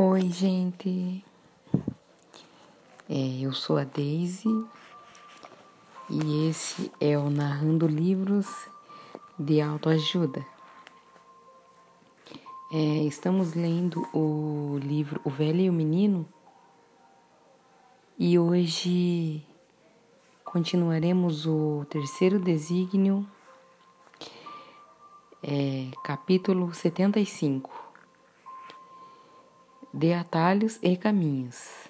Oi, gente. É, eu sou a Daisy e esse é o Narrando Livros de Autoajuda. É, estamos lendo o livro O Velho e o Menino e hoje continuaremos o terceiro desígnio, é, capítulo 75 de atalhos e caminhos.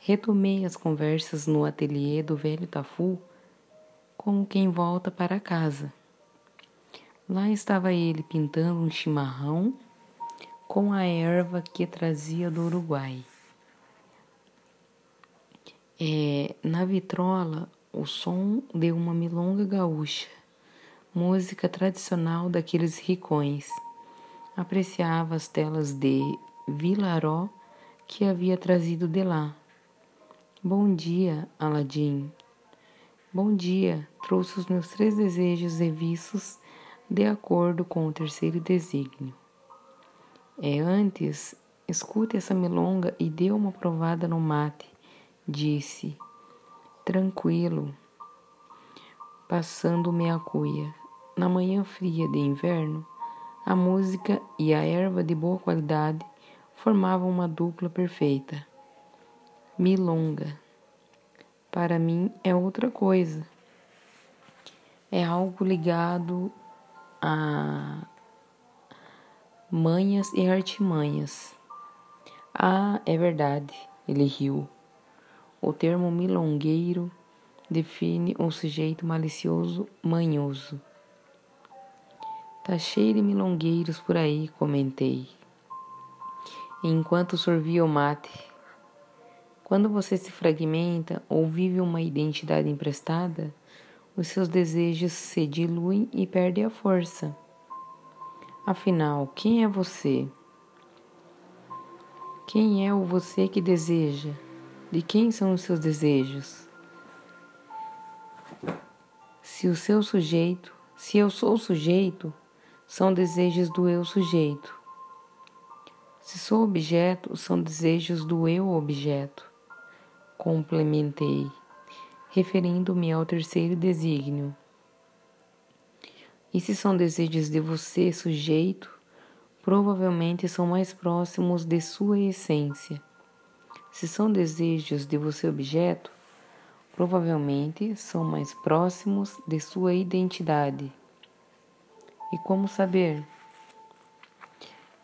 Retomei as conversas no ateliê do velho Tafu como quem volta para casa. Lá estava ele pintando um chimarrão com a erva que trazia do Uruguai. É, na vitrola, o som de uma milonga gaúcha, música tradicional daqueles ricões apreciava as telas de Vilaró que havia trazido de lá. Bom dia, Aladim. Bom dia, trouxe os meus três desejos e viços de acordo com o terceiro desígnio. É antes, escute essa milonga e dê uma provada no mate, disse, tranquilo, passando-me a cuia. Na manhã fria de inverno, a música e a erva de boa qualidade formavam uma dupla perfeita. Milonga. Para mim é outra coisa. É algo ligado a manhas e artimanhas. Ah, é verdade, ele riu. O termo milongueiro define um sujeito malicioso, manhoso. Tá cheio de milongueiros por aí, comentei. Enquanto sorvia o mate. Quando você se fragmenta ou vive uma identidade emprestada, os seus desejos se diluem e perdem a força. Afinal, quem é você? Quem é o você que deseja? De quem são os seus desejos? Se o seu sujeito, se eu sou o sujeito, são desejos do eu sujeito. Se sou objeto, são desejos do eu objeto. Complementei, referindo-me ao terceiro desígnio. E se são desejos de você, sujeito, provavelmente são mais próximos de sua essência. Se são desejos de você, objeto, provavelmente são mais próximos de sua identidade. E como saber?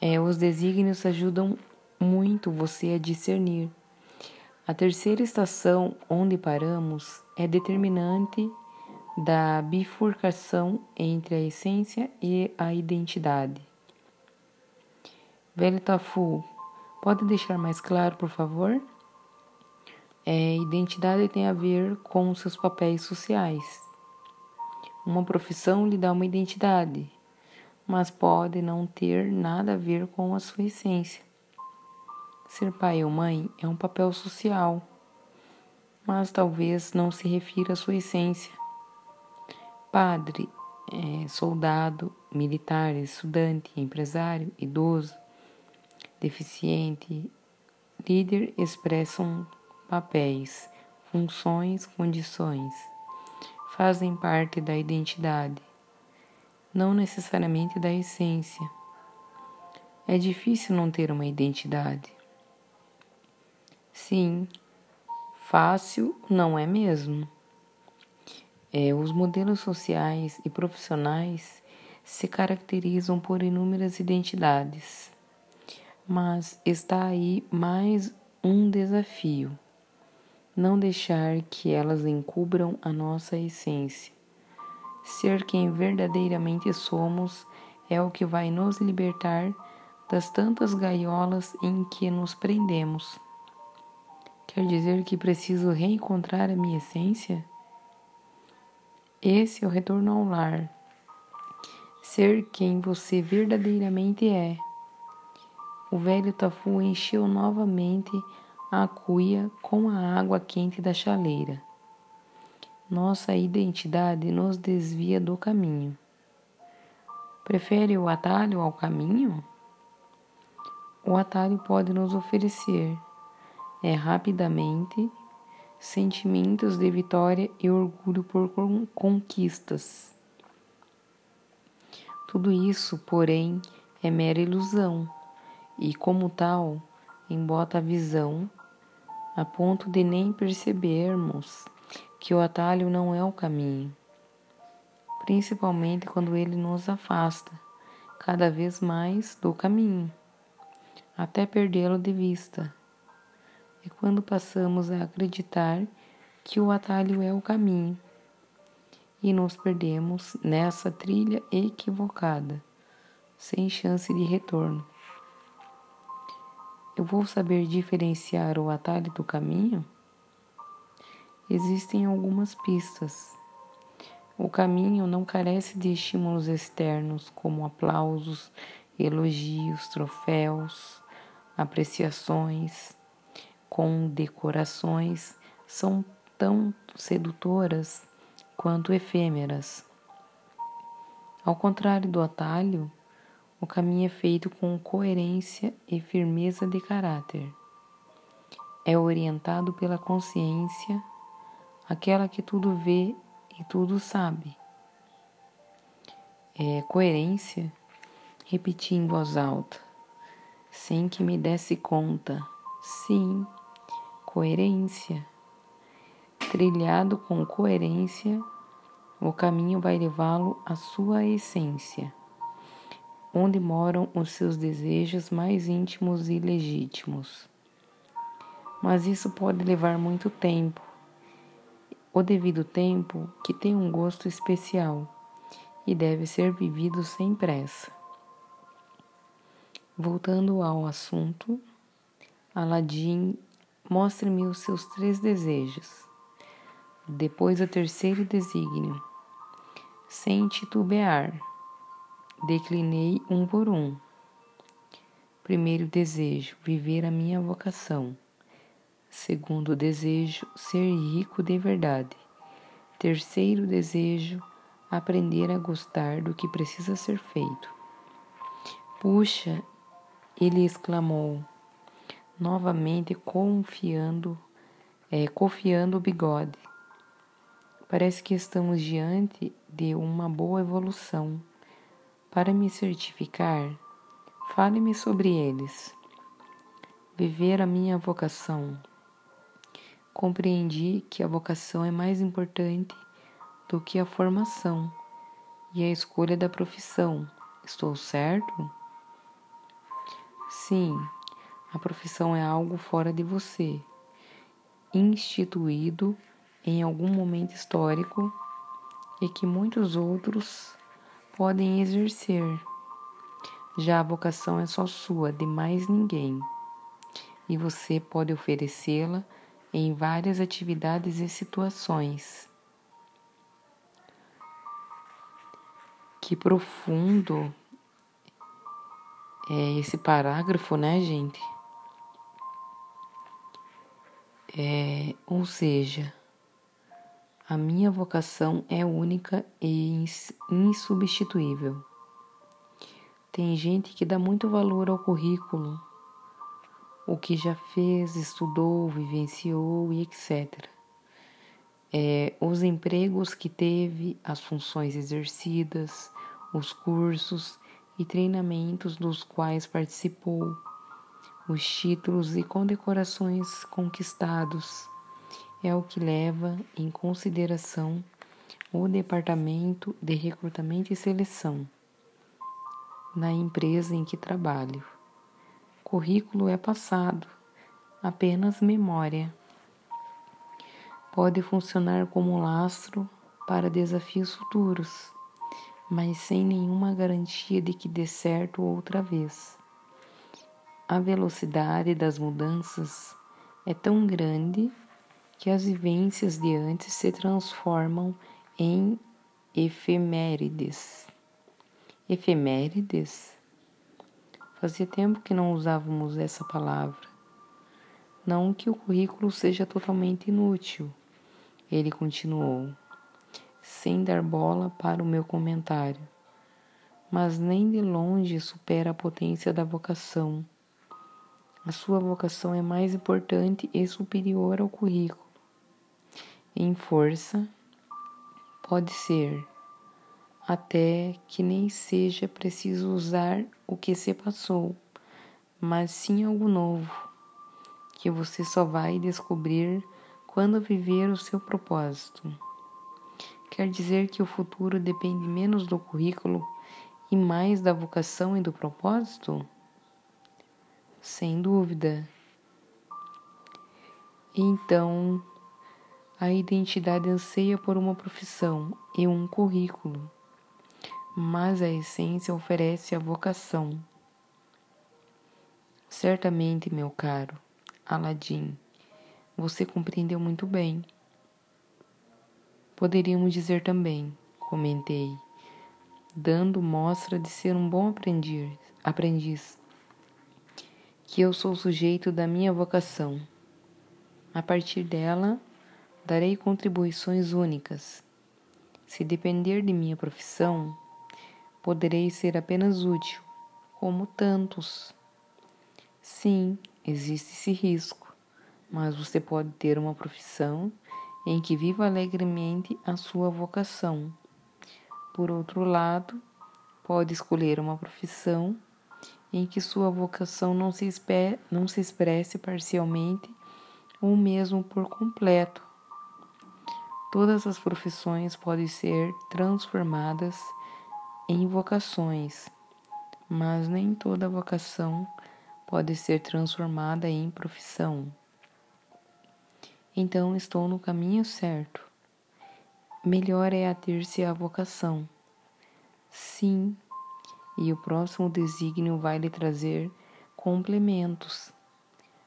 É, os desígnios ajudam muito você a discernir. A terceira estação onde paramos é determinante da bifurcação entre a essência e a identidade. Velho Tafu, pode deixar mais claro, por favor? É, identidade tem a ver com seus papéis sociais. Uma profissão lhe dá uma identidade, mas pode não ter nada a ver com a sua essência. Ser pai ou mãe é um papel social, mas talvez não se refira à sua essência. Padre, é, soldado, militar, estudante, empresário, idoso, deficiente, líder expressam papéis, funções, condições fazem parte da identidade, não necessariamente da essência. É difícil não ter uma identidade. Sim, fácil não é mesmo. É, os modelos sociais e profissionais se caracterizam por inúmeras identidades, mas está aí mais um desafio não deixar que elas encubram a nossa essência. Ser quem verdadeiramente somos é o que vai nos libertar das tantas gaiolas em que nos prendemos. Quer dizer que preciso reencontrar a minha essência? Esse é o retorno ao lar. Ser quem você verdadeiramente é. O velho Tafu encheu novamente a cuia com a água quente da chaleira. Nossa identidade nos desvia do caminho. Prefere o atalho ao caminho? o atalho pode nos oferecer é rapidamente sentimentos de vitória e orgulho por conquistas. Tudo isso, porém, é mera ilusão e, como tal, embota a visão a ponto de nem percebermos que o atalho não é o caminho, principalmente quando ele nos afasta cada vez mais do caminho, até perdê-lo de vista é quando passamos a acreditar que o atalho é o caminho e nos perdemos nessa trilha equivocada, sem chance de retorno. Eu vou saber diferenciar o atalho do caminho? Existem algumas pistas. O caminho não carece de estímulos externos como aplausos, elogios, troféus, apreciações com decorações são tão sedutoras quanto efêmeras. Ao contrário do atalho, o caminho é feito com coerência e firmeza de caráter. É orientado pela consciência, aquela que tudo vê e tudo sabe. É coerência, repeti em voz alta, sem que me desse conta. Sim, coerência. Trilhado com coerência, o caminho vai levá-lo à sua essência, onde moram os seus desejos mais íntimos e legítimos. Mas isso pode levar muito tempo, o devido tempo que tem um gosto especial e deve ser vivido sem pressa. Voltando ao assunto, Aladim Mostre-me os seus três desejos. Depois o terceiro desígnio. Sem titubear, declinei um por um. Primeiro desejo, viver a minha vocação. Segundo desejo, ser rico de verdade. Terceiro desejo, aprender a gostar do que precisa ser feito. Puxa, ele exclamou, novamente confiando, é, confiando o bigode. Parece que estamos diante de uma boa evolução. Para me certificar, fale-me sobre eles. Viver a minha vocação. Compreendi que a vocação é mais importante do que a formação e a escolha da profissão. Estou certo? Sim, a profissão é algo fora de você, instituído em algum momento histórico e que muitos outros podem exercer. Já a vocação é só sua, de mais ninguém, e você pode oferecê-la em várias atividades e situações. Que profundo é esse parágrafo, né, gente? É, ou seja, a minha vocação é única e insubstituível. Tem gente que dá muito valor ao currículo, o que já fez, estudou, vivenciou e etc. É, os empregos que teve, as funções exercidas, os cursos e treinamentos dos quais participou os títulos e condecorações conquistados é o que leva em consideração o Departamento de Recrutamento e Seleção na empresa em que trabalho. Currículo é passado, apenas memória. Pode funcionar como lastro para desafios futuros, mas sem nenhuma garantia de que dê certo outra vez. A velocidade das mudanças é tão grande que as vivências de antes se transformam em efemérides. Efemérides? Fazia tempo que não usávamos essa palavra. Não que o currículo seja totalmente inútil, ele continuou, sem dar bola para o meu comentário, mas nem de longe supera a potência da vocação A sua vocação é mais importante e superior ao currículo. Em força, pode ser até que nem seja preciso usar o que se passou, mas sim algo novo, que você só vai descobrir quando viver o seu propósito. Quer dizer que o futuro depende menos do currículo e mais da vocação e do propósito? Sem dúvida. Então, a identidade anseia por uma profissão e um currículo mas a essência oferece a vocação. Certamente, meu caro Aladim, você compreendeu muito bem. Poderíamos dizer também, comentei, dando mostra de ser um bom aprendiz, aprendiz, que eu sou sujeito da minha vocação. A partir dela, darei contribuições únicas. Se depender de minha profissão, poderei ser apenas útil, como tantos. Sim, existe esse risco, mas você pode ter uma profissão em que viva alegremente a sua vocação. Por outro lado, pode escolher uma profissão em que sua vocação não se, não se expresse parcialmente ou mesmo por completo. Todas as profissões podem ser transformadas em vocações, mas nem toda vocação pode ser transformada em profissão. Então estou no caminho certo. Melhor é ater-se à vocação. Sim, e o próximo desígnio vai lhe trazer complementos.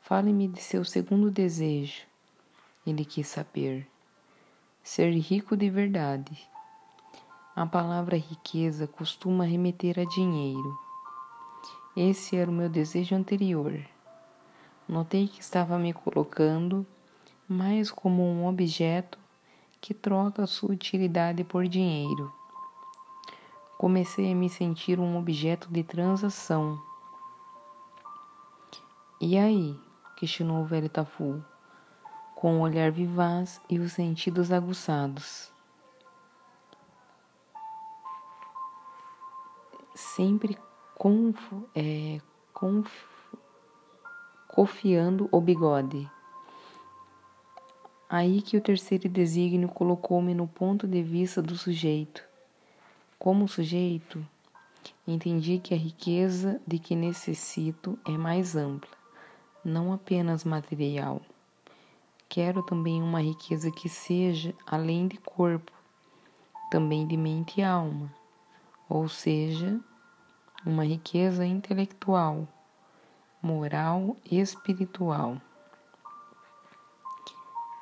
Fale-me de seu segundo desejo. Ele quis saber. Ser rico de verdade. A palavra riqueza costuma remeter a dinheiro. Esse era o meu desejo anterior. Notei que estava me colocando mais como um objeto que troca sua utilidade por dinheiro. Comecei a me sentir um objeto de transação. E aí? questionou o velho Tafu, com o olhar vivaz e os sentidos aguçados. sempre conf, é, conf, o bigode. Aí que o terceiro desígnio colocou-me no ponto de vista do sujeito. Como sujeito, entendi que a riqueza de que necessito é mais ampla, não apenas material. Quero também uma riqueza que seja além de corpo, também de mente e alma ou seja, uma riqueza intelectual, moral e espiritual.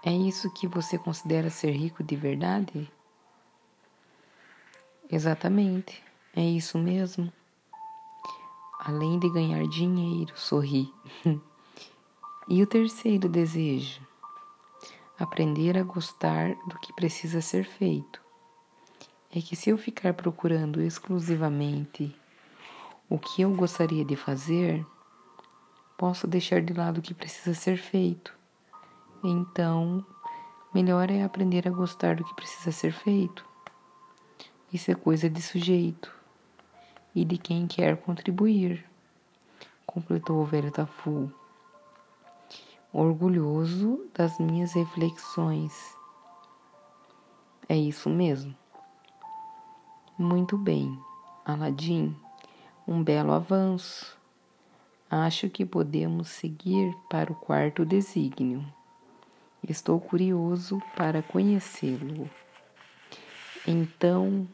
É isso que você considera ser rico de verdade? Exatamente, é isso mesmo. Além de ganhar dinheiro, sorri. e o terceiro desejo? Aprender a gostar do que precisa ser feito é que se eu ficar procurando exclusivamente o que eu gostaria de fazer, posso deixar de lado o que precisa ser feito. Então, melhor é aprender a gostar do que precisa ser feito. Isso é coisa de sujeito e de quem quer contribuir, completou o velho Tafu, orgulhoso das minhas reflexões. É isso mesmo. Muito bem, Aladim, um belo avanço. Acho que podemos seguir para o quarto desígnio. Estou curioso para conhecê-lo. Então,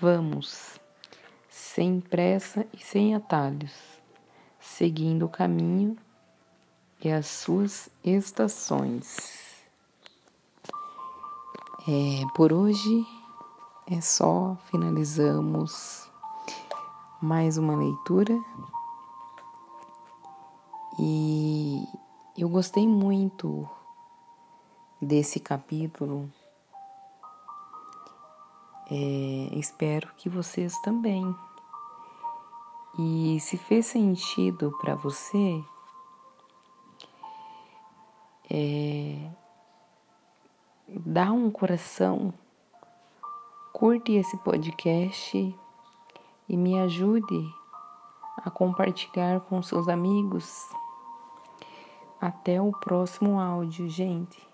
vamos, sem pressa e sem atalhos, seguindo o caminho e as suas estações. É, por hoje é só, finalizamos mais uma leitura. E eu gostei muito desse capítulo. É, espero que vocês também. E se fez sentido para você, é, dá um coração, curte esse podcast e me ajude a compartilhar com seus amigos. Até o próximo áudio, gente.